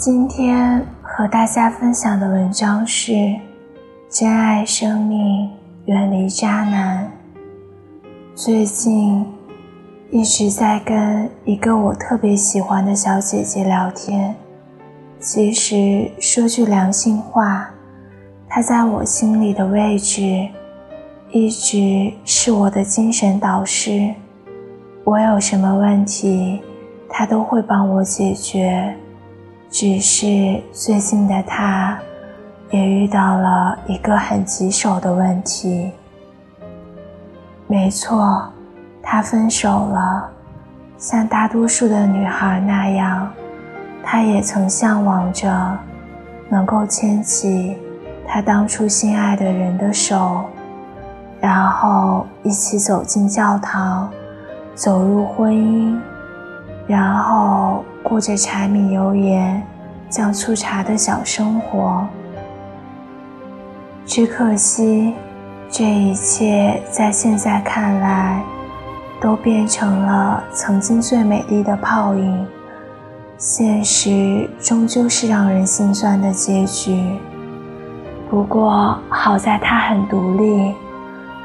今天和大家分享的文章是《珍爱生命，远离渣男》。最近一直在跟一个我特别喜欢的小姐姐聊天。其实说句良心话，她在我心里的位置，一直是我的精神导师。我有什么问题？她都会帮我解决，只是最近的他，也遇到了一个很棘手的问题。没错，他分手了。像大多数的女孩那样，他也曾向往着能够牵起他当初心爱的人的手，然后一起走进教堂，走入婚姻。然后过着柴米油盐、酱醋茶的小生活，只可惜，这一切在现在看来，都变成了曾经最美丽的泡影。现实终究是让人心酸的结局。不过好在他很独立，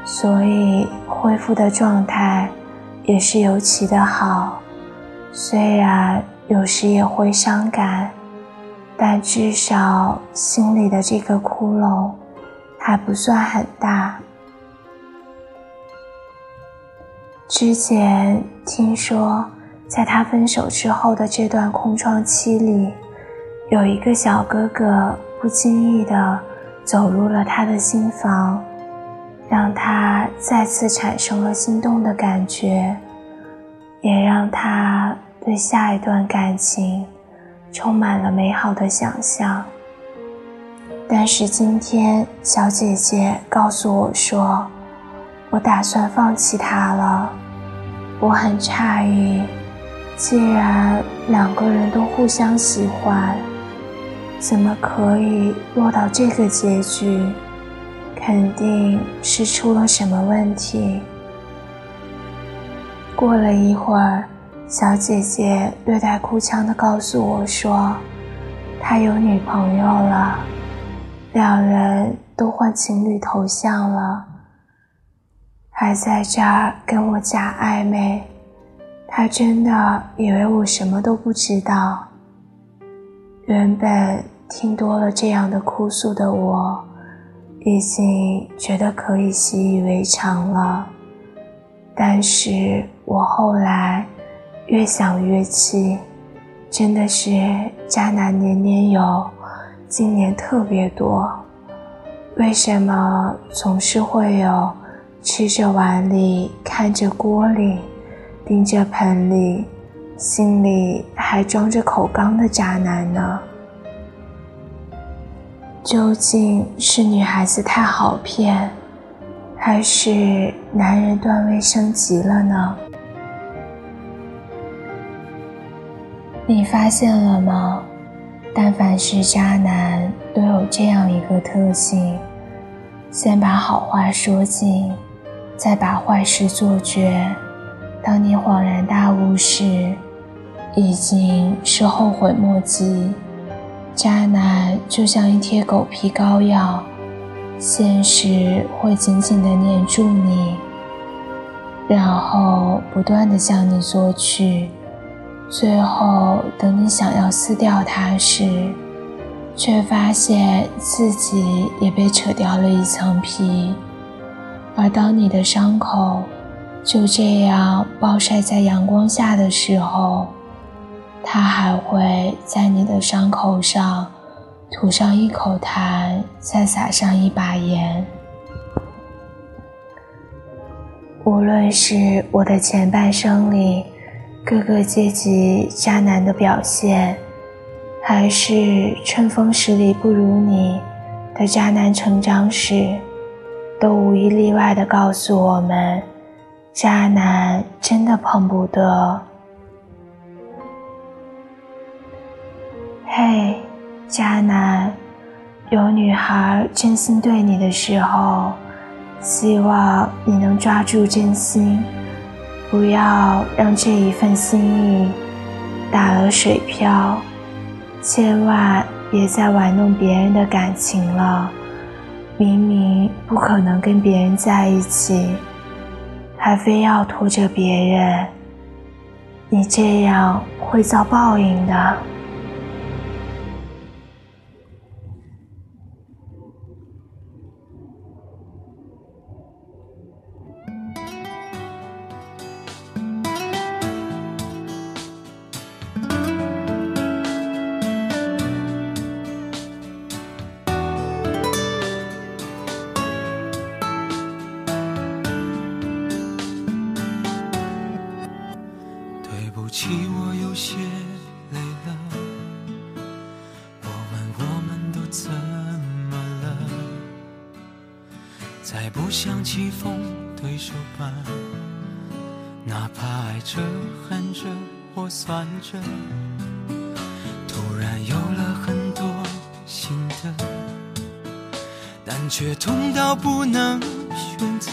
所以恢复的状态也是尤其的好。虽然有时也会伤感，但至少心里的这个窟窿还不算很大。之前听说，在他分手之后的这段空窗期里，有一个小哥哥不经意的走入了他的心房，让他再次产生了心动的感觉，也让他。对下一段感情充满了美好的想象，但是今天小姐姐告诉我说，我打算放弃他了。我很诧异，既然两个人都互相喜欢，怎么可以落到这个结局？肯定是出了什么问题。过了一会儿。小姐姐略带哭腔地告诉我说：“他有女朋友了，两人都换情侣头像了，还在这儿跟我假暧昧。他真的以为我什么都不知道。原本听多了这样的哭诉的我，已经觉得可以习以为常了。但是我后来……”越想越气，真的是渣男年年有，今年特别多。为什么总是会有吃着碗里看着锅里，盯着盆里，心里还装着口缸的渣男呢？究竟是女孩子太好骗，还是男人段位升级了呢？你发现了吗？但凡是渣男，都有这样一个特性：先把好话说尽，再把坏事做绝。当你恍然大悟时，已经是后悔莫及。渣男就像一贴狗皮膏药，现实会紧紧地黏住你，然后不断地向你索取。最后，等你想要撕掉它时，却发现自己也被扯掉了一层皮。而当你的伤口就这样暴晒在阳光下的时候，它还会在你的伤口上涂上一口痰，再撒上一把盐。无论是我的前半生里，各个阶级渣男的表现，还是春风十里不如你的渣男成长史，都无一例外的告诉我们：渣男真的碰不得。嘿，渣男，有女孩真心对你的时候，希望你能抓住真心。不要让这一份心意打了水漂，千万别再玩弄别人的感情了。明明不可能跟别人在一起，还非要拖着别人，你这样会遭报应的。起我有些累了，我问我们都怎么了再不想棋逢对手吧，哪怕爱着、恨着或算着，突然有了很多心得，但却痛到不能选择。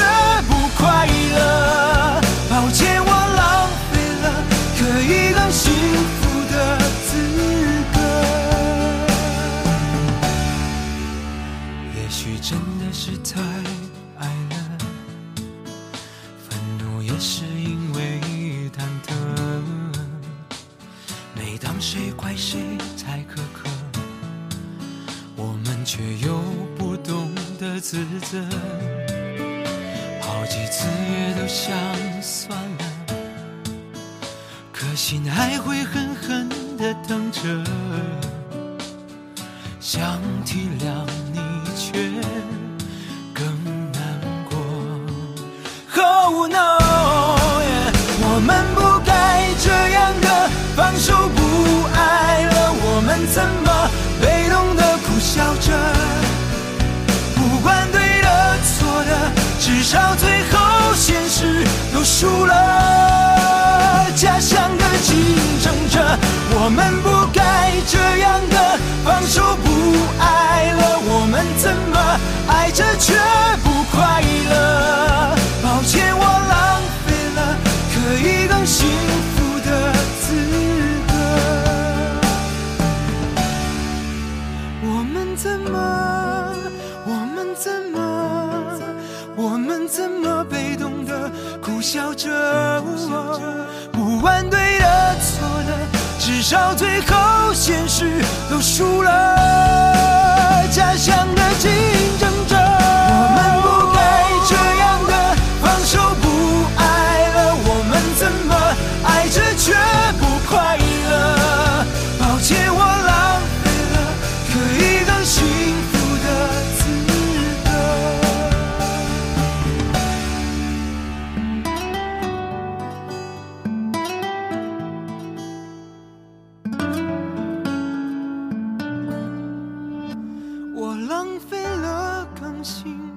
幸福的资格，也许。真的是太爱了，愤怒也是因为忐忑。每当谁怪谁太苛刻，我们却又不懂得自责。好几次也都想算了，心还会狠狠的疼着。想体谅你，却更难过。Oh no，我们不该这样的，放手不爱了，我们怎么被动的苦笑着？不管对的错的，至少最后现实都输了。我们不该这样的，放手不爱了，我们怎么爱着却不快乐？抱歉，我浪费了可以更幸福的资格。我们怎么，我们怎么，我们怎么被动的苦笑着？不问对，至少最后现实都输了。家乡的竞争心。